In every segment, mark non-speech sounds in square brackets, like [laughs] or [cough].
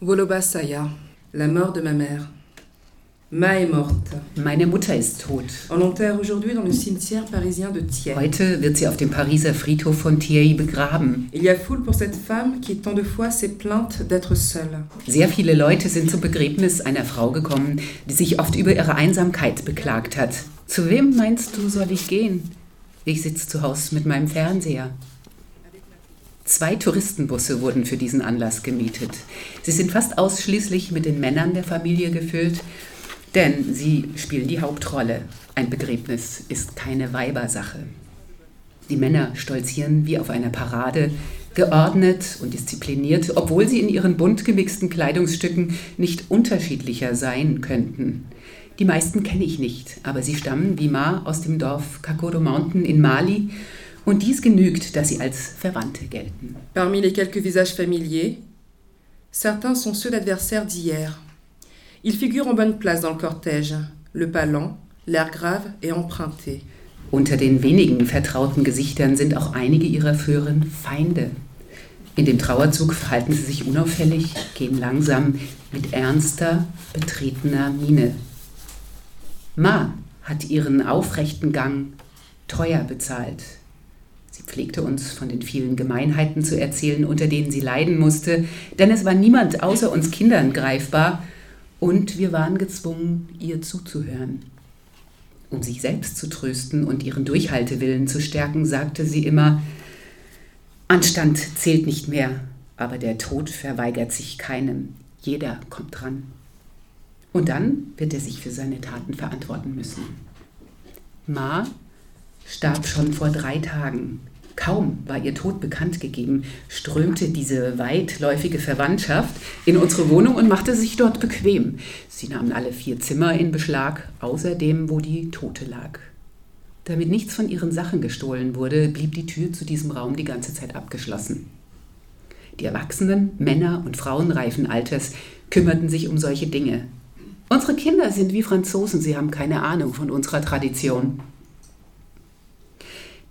Voloba Saya, la mort de ma mère. Ma est morte. Meine Mutter ist tot. On l'enterre aujourd'hui dans le cimetière parisien de Thiers. Heute wird sie auf dem Pariser Friedhof von Thiers begraben. Il y a foule pour cette femme qui tant de fois s'est plainte d'être seule. Sehr viele Leute sind zum Begräbnis einer Frau gekommen, die sich oft über ihre Einsamkeit beklagt hat. Zu wem meinst du, soll ich gehen? Ich sitze zu Hause mit meinem Fernseher. Zwei Touristenbusse wurden für diesen Anlass gemietet. Sie sind fast ausschließlich mit den Männern der Familie gefüllt denn sie spielen die Hauptrolle. Ein Begräbnis ist keine Weibersache. Die Männer stolzieren wie auf einer Parade, geordnet und diszipliniert, obwohl sie in ihren bunt gemixten Kleidungsstücken nicht unterschiedlicher sein könnten. Die meisten kenne ich nicht, aber sie stammen wie Ma aus dem Dorf Kakoro Mountain in Mali und dies genügt, dass sie als Verwandte gelten. Parmi les quelques visages familiers, certains sont ceux d'adversaires d'hier. Il figure en bonne place dans le cortège, le pas lent, l'air grave et emprunté. Unter den wenigen vertrauten Gesichtern sind auch einige ihrer früheren Feinde. In dem Trauerzug verhalten sie sich unauffällig, gehen langsam mit ernster, betretener Miene. Ma hat ihren aufrechten Gang teuer bezahlt. Sie pflegte uns von den vielen Gemeinheiten zu erzählen, unter denen sie leiden musste, denn es war niemand außer uns Kindern greifbar, und wir waren gezwungen, ihr zuzuhören. Um sich selbst zu trösten und ihren Durchhaltewillen zu stärken, sagte sie immer, Anstand zählt nicht mehr, aber der Tod verweigert sich keinem. Jeder kommt dran. Und dann wird er sich für seine Taten verantworten müssen. Ma starb schon vor drei Tagen. Kaum war ihr Tod bekannt gegeben, strömte diese weitläufige Verwandtschaft in unsere Wohnung und machte sich dort bequem. Sie nahmen alle vier Zimmer in Beschlag, außer dem, wo die Tote lag. Damit nichts von ihren Sachen gestohlen wurde, blieb die Tür zu diesem Raum die ganze Zeit abgeschlossen. Die Erwachsenen, Männer und Frauen reifen Alters kümmerten sich um solche Dinge. Unsere Kinder sind wie Franzosen, sie haben keine Ahnung von unserer Tradition.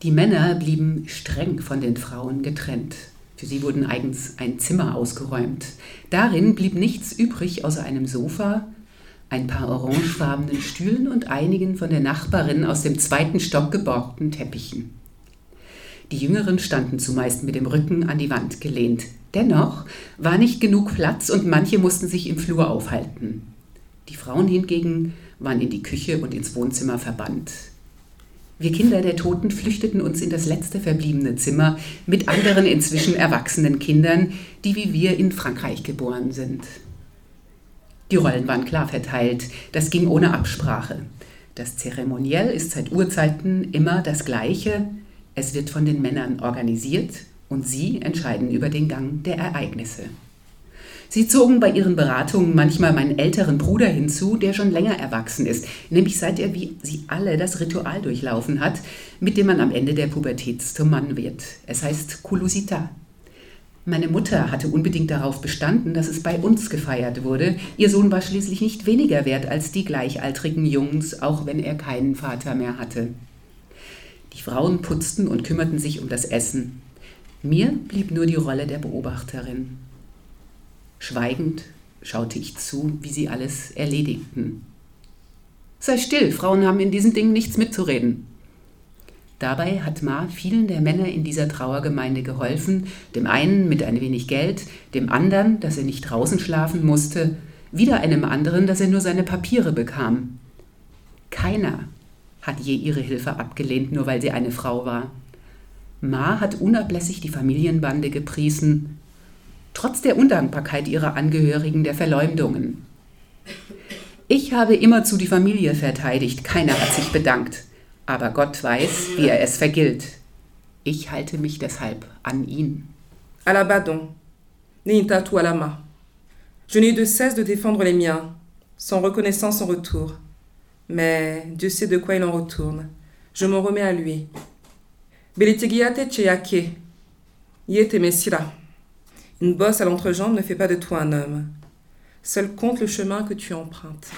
Die Männer blieben streng von den Frauen getrennt. Für sie wurden eigens ein Zimmer ausgeräumt. Darin blieb nichts übrig außer einem Sofa, ein paar orangefarbenen Stühlen und einigen von der Nachbarin aus dem zweiten Stock geborgten Teppichen. Die Jüngeren standen zumeist mit dem Rücken an die Wand gelehnt. Dennoch war nicht genug Platz und manche mussten sich im Flur aufhalten. Die Frauen hingegen waren in die Küche und ins Wohnzimmer verbannt. Wir Kinder der Toten flüchteten uns in das letzte verbliebene Zimmer mit anderen inzwischen erwachsenen Kindern, die wie wir in Frankreich geboren sind. Die Rollen waren klar verteilt, das ging ohne Absprache. Das Zeremoniell ist seit Urzeiten immer das gleiche, es wird von den Männern organisiert und sie entscheiden über den Gang der Ereignisse. Sie zogen bei ihren Beratungen manchmal meinen älteren Bruder hinzu, der schon länger erwachsen ist, nämlich seit er wie sie alle das Ritual durchlaufen hat, mit dem man am Ende der Pubertät zum Mann wird. Es heißt Kulusita. Meine Mutter hatte unbedingt darauf bestanden, dass es bei uns gefeiert wurde. Ihr Sohn war schließlich nicht weniger wert als die gleichaltrigen Jungs, auch wenn er keinen Vater mehr hatte. Die Frauen putzten und kümmerten sich um das Essen. Mir blieb nur die Rolle der Beobachterin. Schweigend schaute ich zu, wie sie alles erledigten. Sei still, Frauen haben in diesen Dingen nichts mitzureden. Dabei hat Ma vielen der Männer in dieser Trauergemeinde geholfen, dem einen mit ein wenig Geld, dem anderen, dass er nicht draußen schlafen musste, wieder einem anderen, dass er nur seine Papiere bekam. Keiner hat je ihre Hilfe abgelehnt, nur weil sie eine Frau war. Ma hat unablässig die Familienbande gepriesen, trotz der Undankbarkeit ihrer Angehörigen der Verleumdungen. Ich habe immerzu die Familie verteidigt, keiner hat sich bedankt, aber Gott weiß, wie er es vergilt. Ich halte mich deshalb an ihn. À la badon, à la main. Je n'ai de cesse de défendre les miens, sans reconnaissance en retour. Mais Dieu sait de quoi il en retourne. Je m'en remets à lui. Belitegiate cheyake. Yete mesira. Une bosse à l'entrejambe ne fait pas de toi un homme. Seul compte le chemin que tu empruntes.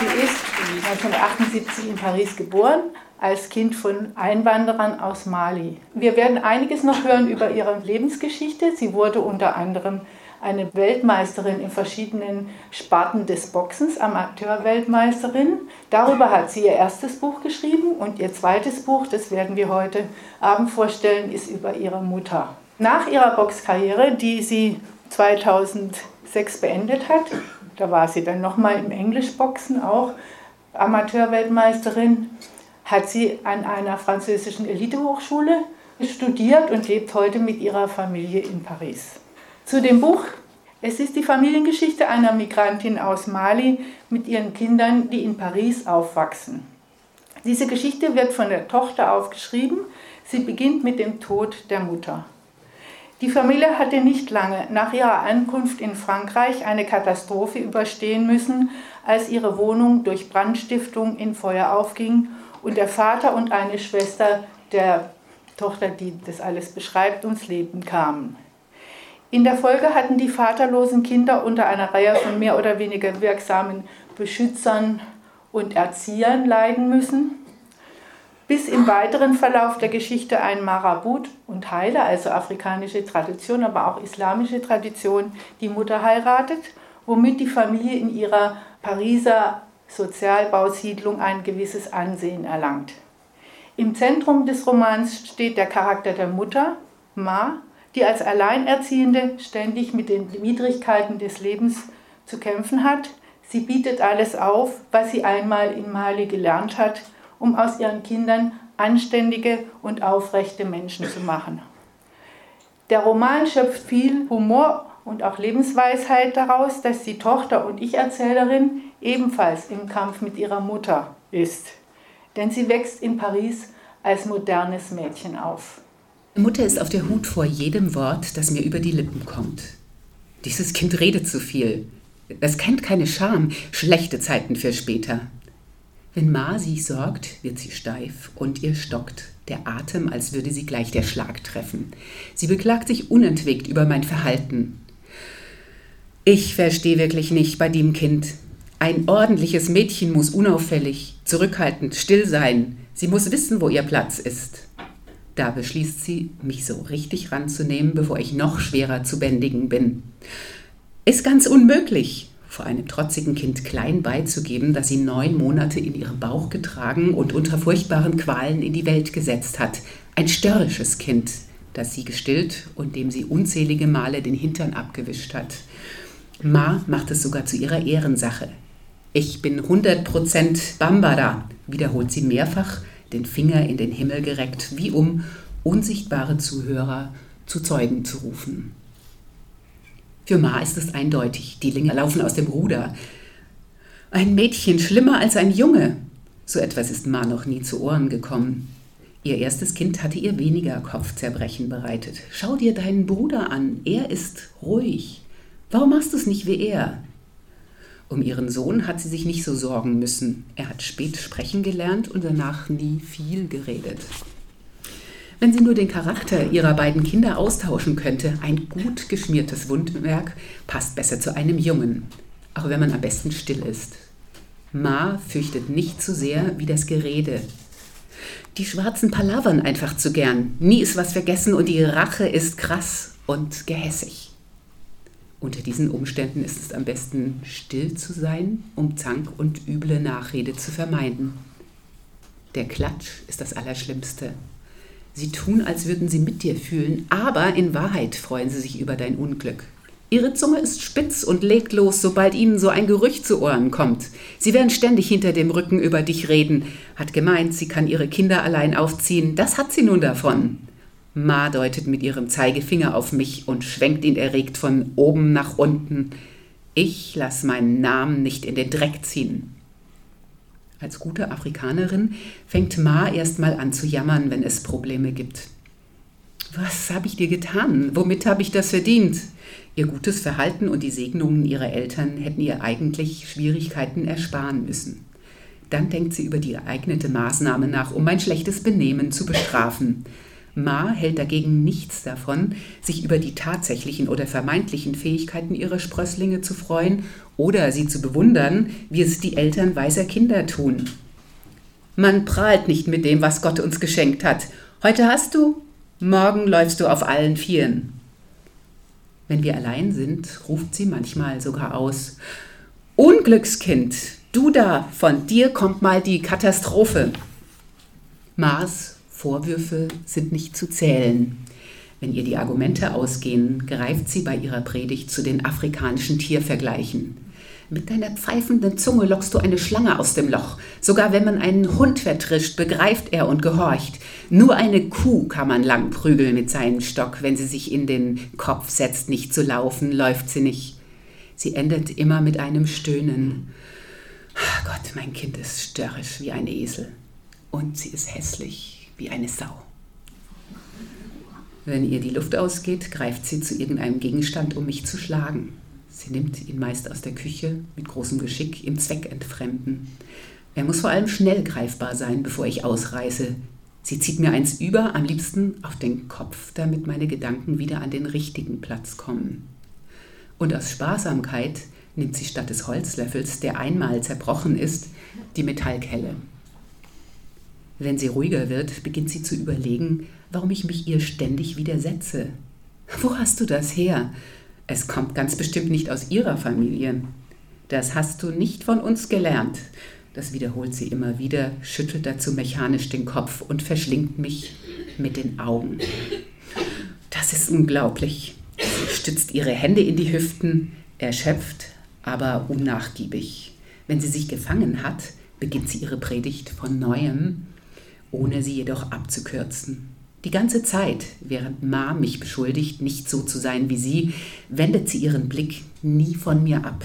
Sie ist 1978 in Paris geboren als Kind von Einwanderern aus Mali. Wir werden einiges noch hören über ihre Lebensgeschichte. Sie wurde unter anderem eine Weltmeisterin in verschiedenen Sparten des Boxens, Amateurweltmeisterin. Darüber hat sie ihr erstes Buch geschrieben und ihr zweites Buch, das werden wir heute Abend vorstellen, ist über ihre Mutter. Nach ihrer Boxkarriere, die sie 2006 beendet hat, da war sie dann nochmal im Englischboxen auch Amateurweltmeisterin, hat sie an einer französischen Elitehochschule studiert und lebt heute mit ihrer Familie in Paris. Zu dem Buch. Es ist die Familiengeschichte einer Migrantin aus Mali mit ihren Kindern, die in Paris aufwachsen. Diese Geschichte wird von der Tochter aufgeschrieben. Sie beginnt mit dem Tod der Mutter. Die Familie hatte nicht lange nach ihrer Ankunft in Frankreich eine Katastrophe überstehen müssen, als ihre Wohnung durch Brandstiftung in Feuer aufging und der Vater und eine Schwester der Tochter, die das alles beschreibt, ums Leben kamen. In der Folge hatten die vaterlosen Kinder unter einer Reihe von mehr oder weniger wirksamen Beschützern und Erziehern leiden müssen bis im weiteren Verlauf der Geschichte ein Marabut und Heiler, also afrikanische Tradition, aber auch islamische Tradition, die Mutter heiratet, womit die Familie in ihrer Pariser Sozialbausiedlung ein gewisses Ansehen erlangt. Im Zentrum des Romans steht der Charakter der Mutter, Ma, die als Alleinerziehende ständig mit den Widrigkeiten des Lebens zu kämpfen hat. Sie bietet alles auf, was sie einmal in Mali gelernt hat um aus ihren Kindern anständige und aufrechte Menschen zu machen. Der Roman schöpft viel Humor und auch Lebensweisheit daraus, dass die Tochter und Ich-Erzählerin ebenfalls im Kampf mit ihrer Mutter ist. Denn sie wächst in Paris als modernes Mädchen auf. Mutter ist auf der Hut vor jedem Wort, das mir über die Lippen kommt. Dieses Kind redet zu viel. Es kennt keine Scham, schlechte Zeiten für später. Wenn Ma sich sorgt, wird sie steif und ihr stockt der Atem, als würde sie gleich der Schlag treffen. Sie beklagt sich unentwegt über mein Verhalten. Ich verstehe wirklich nicht bei dem Kind. Ein ordentliches Mädchen muss unauffällig, zurückhaltend, still sein. Sie muss wissen, wo ihr Platz ist. Da beschließt sie, mich so richtig ranzunehmen, bevor ich noch schwerer zu bändigen bin. Ist ganz unmöglich, vor einem trotzigen Kind klein beizugeben, das sie neun Monate in ihrem Bauch getragen und unter furchtbaren Qualen in die Welt gesetzt hat. Ein störrisches Kind, das sie gestillt und dem sie unzählige Male den Hintern abgewischt hat. Ma macht es sogar zu ihrer Ehrensache. Ich bin 100% Bambara, wiederholt sie mehrfach, den Finger in den Himmel gereckt, wie um unsichtbare Zuhörer zu Zeugen zu rufen. Für Ma ist es eindeutig, die Linge laufen aus dem Ruder. Ein Mädchen schlimmer als ein Junge. So etwas ist Ma noch nie zu Ohren gekommen. Ihr erstes Kind hatte ihr weniger Kopfzerbrechen bereitet. Schau dir deinen Bruder an, er ist ruhig. Warum machst du es nicht wie er? Um ihren Sohn hat sie sich nicht so sorgen müssen. Er hat spät sprechen gelernt und danach nie viel geredet. Wenn sie nur den Charakter ihrer beiden Kinder austauschen könnte, ein gut geschmiertes Wundwerk passt besser zu einem Jungen, auch wenn man am besten still ist. Ma fürchtet nicht so sehr wie das Gerede. Die Schwarzen palavern einfach zu gern. Nie ist was vergessen und die Rache ist krass und gehässig. Unter diesen Umständen ist es am besten, still zu sein, um Zank und üble Nachrede zu vermeiden. Der Klatsch ist das Allerschlimmste. Sie tun, als würden sie mit dir fühlen, aber in Wahrheit freuen sie sich über dein Unglück. Ihre Zunge ist spitz und legt los, sobald ihnen so ein Gerücht zu Ohren kommt. Sie werden ständig hinter dem Rücken über dich reden, hat gemeint, sie kann ihre Kinder allein aufziehen, das hat sie nun davon. Ma deutet mit ihrem Zeigefinger auf mich und schwenkt ihn erregt von oben nach unten. Ich lass meinen Namen nicht in den Dreck ziehen. Als gute Afrikanerin fängt Ma erstmal an zu jammern, wenn es Probleme gibt. Was habe ich dir getan? Womit habe ich das verdient? Ihr gutes Verhalten und die Segnungen ihrer Eltern hätten ihr eigentlich Schwierigkeiten ersparen müssen. Dann denkt sie über die geeignete Maßnahme nach, um mein schlechtes Benehmen zu bestrafen. Ma hält dagegen nichts davon, sich über die tatsächlichen oder vermeintlichen Fähigkeiten ihrer Sprösslinge zu freuen oder sie zu bewundern, wie es die Eltern weißer Kinder tun. Man prahlt nicht mit dem, was Gott uns geschenkt hat. Heute hast du, morgen läufst du auf allen Vieren. Wenn wir allein sind, ruft sie manchmal sogar aus. Unglückskind, du da, von dir kommt mal die Katastrophe. Mars Vorwürfe sind nicht zu zählen. Wenn ihr die Argumente ausgehen, greift sie bei ihrer Predigt zu den afrikanischen Tiervergleichen. Mit deiner pfeifenden Zunge lockst du eine Schlange aus dem Loch. Sogar wenn man einen Hund vertrischt, begreift er und gehorcht. Nur eine Kuh kann man lang prügeln mit seinem Stock. Wenn sie sich in den Kopf setzt, nicht zu laufen, läuft sie nicht. Sie endet immer mit einem Stöhnen. Ach Gott, mein Kind ist störrisch wie ein Esel. Und sie ist hässlich wie eine Sau. Wenn ihr die Luft ausgeht, greift sie zu irgendeinem Gegenstand, um mich zu schlagen. Sie nimmt ihn meist aus der Küche mit großem Geschick im Zweck entfremden. Er muss vor allem schnell greifbar sein, bevor ich ausreiße. Sie zieht mir eins über, am liebsten auf den Kopf, damit meine Gedanken wieder an den richtigen Platz kommen. Und aus Sparsamkeit nimmt sie statt des Holzlöffels, der einmal zerbrochen ist, die Metallkelle. Wenn sie ruhiger wird, beginnt sie zu überlegen, warum ich mich ihr ständig widersetze. Wo hast du das her? Es kommt ganz bestimmt nicht aus ihrer Familie. Das hast du nicht von uns gelernt. Das wiederholt sie immer wieder, schüttelt dazu mechanisch den Kopf und verschlingt mich mit den Augen. Das ist unglaublich. Sie stützt ihre Hände in die Hüften, erschöpft, aber unnachgiebig. Wenn sie sich gefangen hat, beginnt sie ihre Predigt von neuem ohne sie jedoch abzukürzen. Die ganze Zeit, während Ma mich beschuldigt, nicht so zu sein wie sie, wendet sie ihren Blick nie von mir ab.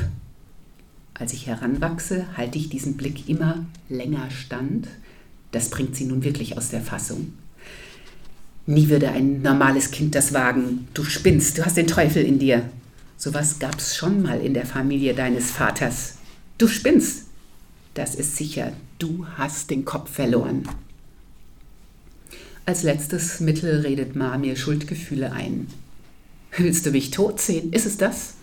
Als ich heranwachse, halte ich diesen Blick immer länger stand. Das bringt sie nun wirklich aus der Fassung. Nie würde ein normales Kind das wagen. Du spinnst, du hast den Teufel in dir. Sowas gab's schon mal in der Familie deines Vaters. Du spinnst. Das ist sicher, du hast den Kopf verloren. Als letztes Mittel redet Ma mir Schuldgefühle ein. Willst du mich tot sehen? Ist es das?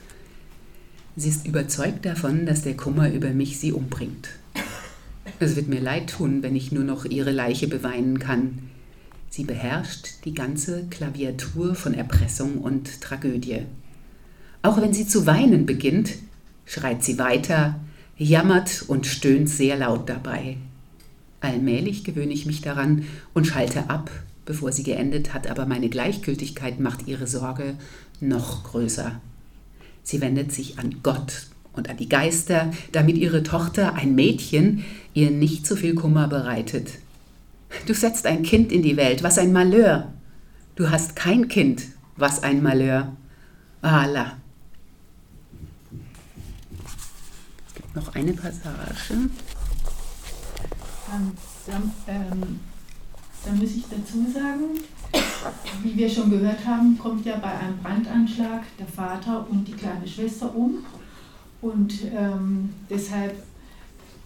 Sie ist überzeugt davon, dass der Kummer über mich sie umbringt. Es wird mir leid tun, wenn ich nur noch ihre Leiche beweinen kann. Sie beherrscht die ganze Klaviatur von Erpressung und Tragödie. Auch wenn sie zu weinen beginnt, schreit sie weiter, jammert und stöhnt sehr laut dabei. Allmählich gewöhne ich mich daran und schalte ab, bevor sie geendet hat, aber meine Gleichgültigkeit macht ihre Sorge noch größer. Sie wendet sich an Gott und an die Geister, damit ihre Tochter, ein Mädchen, ihr nicht so viel Kummer bereitet. Du setzt ein Kind in die Welt, was ein Malheur. Du hast kein Kind, was ein Malheur. Allah. Es gibt noch eine Passage. Ähm, dann, ähm, dann muss ich dazu sagen, wie wir schon gehört haben, kommt ja bei einem Brandanschlag der Vater und die kleine Schwester um. Und ähm, deshalb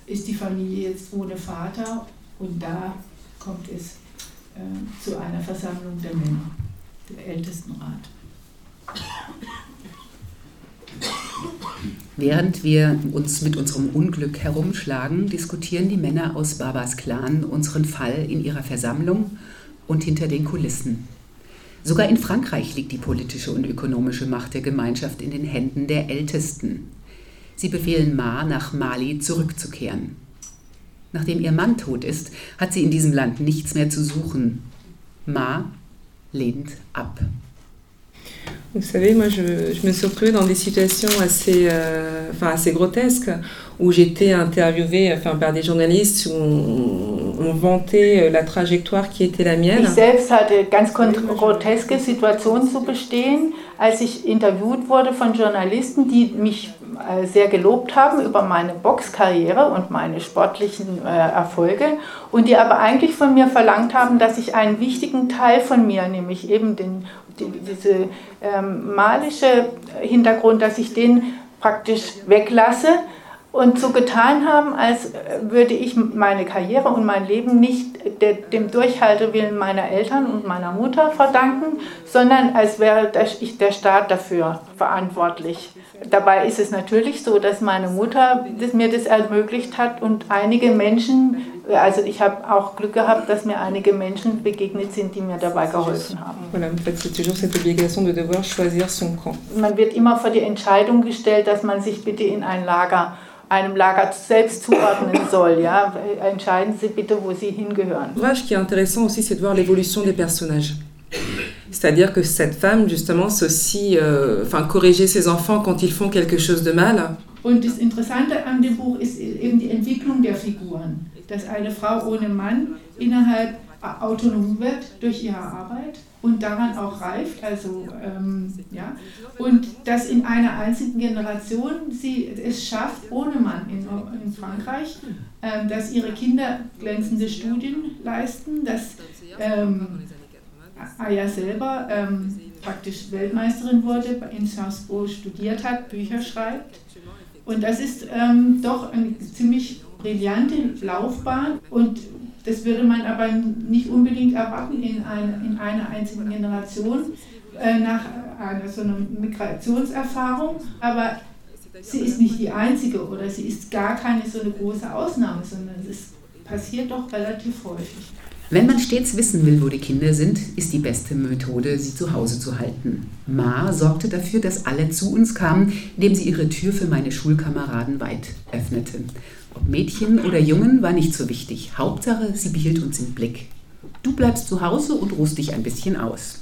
ist die Familie jetzt ohne Vater und da kommt es äh, zu einer Versammlung der Männer, der Ältestenrat. Während wir uns mit unserem Unglück herumschlagen, diskutieren die Männer aus Babas Clan unseren Fall in ihrer Versammlung und hinter den Kulissen. Sogar in Frankreich liegt die politische und ökonomische Macht der Gemeinschaft in den Händen der Ältesten. Sie befehlen Ma, nach Mali zurückzukehren. Nachdem ihr Mann tot ist, hat sie in diesem Land nichts mehr zu suchen. Ma lehnt ab. Vous savez, moi, je, je, me suis retrouvée dans des situations assez, euh, enfin, assez grotesques où j'étais interviewée enfin, par des journalistes où on, on, vantait la trajectoire qui était la mienne. Ich selbst hatte ganz groteske Situationen zu bestehen, als ich interviewt wurde von Journalisten, die mich sehr gelobt haben über meine Boxkarriere und meine sportlichen äh, Erfolge und die aber eigentlich von mir verlangt haben, dass ich einen wichtigen Teil von mir, nämlich eben den die, diese ähm, malische Hintergrund, dass ich den praktisch weglasse und so getan haben, als würde ich meine Karriere und mein Leben nicht dem Durchhaltewillen meiner Eltern und meiner Mutter verdanken, sondern als wäre der, ich der Staat dafür verantwortlich. Dabei ist es natürlich so, dass meine Mutter mir das ermöglicht hat und einige Menschen Also ich habe auch Glück gehabt, dass mir einige Menschen begegnet sind, die mir dabei geholfen haben. Man wird immer vor die Entscheidung gestellt, dass man sich bitte in ein Lager, einem Lager selbst zuordnen soll. Ja? Entscheiden Sie bitte, wo Sie hingehören. L'ouvrage qui est intéressant aussi, c'est de voir l'évolution des personnages. C'est-à-dire que cette femme, justement, c'est aussi euh, enfin, corriger ses enfants quand ils font quelque chose de mal. Und das Interessante an dem Buch ist eben die Entwicklung der Figuren. Dass eine Frau ohne Mann innerhalb autonom wird durch ihre Arbeit und daran auch reift, also ähm, ja, und dass in einer einzigen Generation sie es schafft, ohne Mann in, in Frankreich, ähm, dass ihre Kinder glänzende Studien leisten, dass ähm, Aya selber ähm, praktisch Weltmeisterin wurde, in Sciences studiert hat, Bücher schreibt. Und das ist ähm, doch eine ziemlich brillante Laufbahn und das würde man aber nicht unbedingt erwarten in, ein, in einer einzigen Generation äh, nach einer so einer Migrationserfahrung. Aber sie ist nicht die einzige oder sie ist gar keine so eine große Ausnahme, sondern es passiert doch relativ häufig. Wenn man stets wissen will, wo die Kinder sind, ist die beste Methode, sie zu Hause zu halten. Ma sorgte dafür, dass alle zu uns kamen, indem sie ihre Tür für meine Schulkameraden weit öffnete. Ob Mädchen oder Jungen war nicht so wichtig. Hauptsache, sie behielt uns im Blick. Du bleibst zu Hause und ruhst dich ein bisschen aus.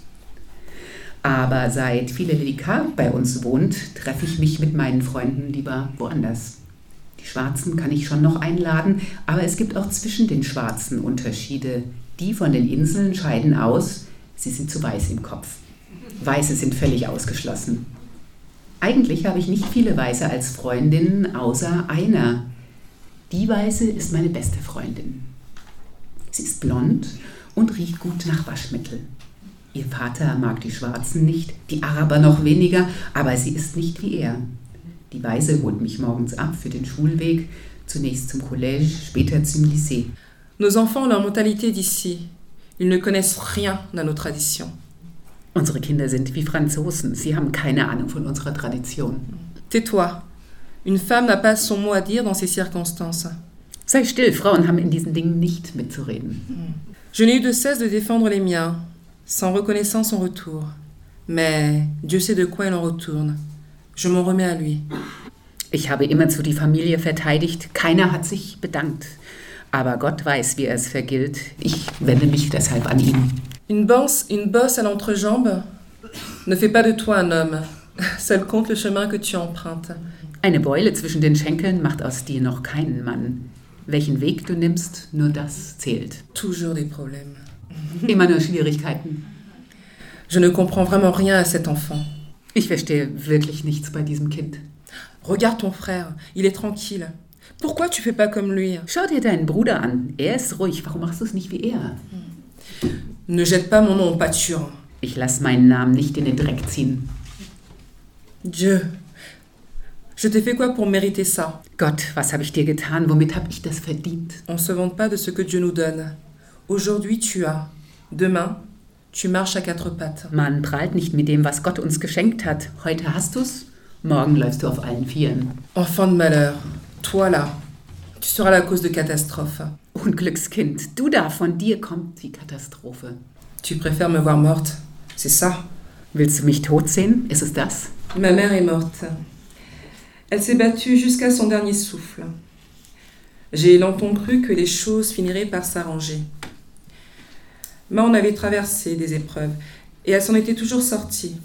Aber seit Philadelphia bei uns wohnt, treffe ich mich mit meinen Freunden lieber woanders. Die Schwarzen kann ich schon noch einladen, aber es gibt auch zwischen den Schwarzen Unterschiede. Die von den Inseln scheiden aus, sie sind zu weiß im Kopf. Weiße sind völlig ausgeschlossen. Eigentlich habe ich nicht viele Weiße als Freundinnen, außer einer. Die Weiße ist meine beste Freundin. Sie ist blond und riecht gut nach Waschmittel. Ihr Vater mag die Schwarzen nicht, die Araber noch weniger, aber sie ist nicht wie er. Die Weiße holt mich morgens ab für den Schulweg, zunächst zum Collège, später zum Lycée. Nos enfants ont leur mentalité d'ici. Ils ne connaissent rien à nos traditions. Unsere Kinder sind wie Franzosen, sie haben keine Ahnung von unserer Tradition. Tais-toi. Une femme n'a pas son mot à dire dans ces circonstances. Sei still, Frauen haben in diesen Dingen nicht mitzureden. Je n'ai eu de cesse de défendre les miens, sans reconnaissance en retour. Mais Dieu sait de quoi il en retourne. Je m'en remets à lui. Ich habe immerzu die Familie verteidigt, keiner hat sich bedankt. Aber Gott weiß, wie er es vergilt. Ich wende mich deshalb an ihn. Une bosse, une bosse à l'entrejambe ne fait pas de toi un homme. [laughs] Seul compte le chemin que tu empruntes. Eine Beule zwischen den Schenkeln macht aus dir noch keinen Mann. Welchen Weg du nimmst, nur das zählt. Toujours des problèmes. [laughs] Immer nur Schwierigkeiten. Je ne comprends vraiment rien à cet enfant. Ich verstehe wirklich nichts bei diesem Kind. Regarde ton frère, il est tranquille. Pourquoi tu fais pas comme lui Schau dir deinen Bruder an. Er ist ruhig. Warum machst du es nicht wie er? Ne jette pas mon nom en pâture. Ich lasse meinen Namen nicht in den Dreck ziehen. Dieu, je t'ai fait quoi pour mériter ça Gott, was habe ich dir getan? Womit habe ich das verdient? On se vante pas de ce que Dieu nous donne. Aujourd'hui tu as, demain tu marches à quatre pattes. Man prahlt nicht mit dem, was Gott uns geschenkt hat. Heute hast du's, morgen läufst du auf allen Vieren. Enfant de malheur, toi là, tu seras la cause de catastrophe. Unglückskind, du da, von dir kommt die Katastrophe. Tu préfères me voir morte, c'est ça Willst du mich tot sehen? Ist es das? Ma mère est morte. Elle s'est battue jusqu'à son dernier souffle. J'ai longtemps cru que les choses finiraient par s'arranger. Mais on avait traversé des épreuves et elle s'en était toujours sortie.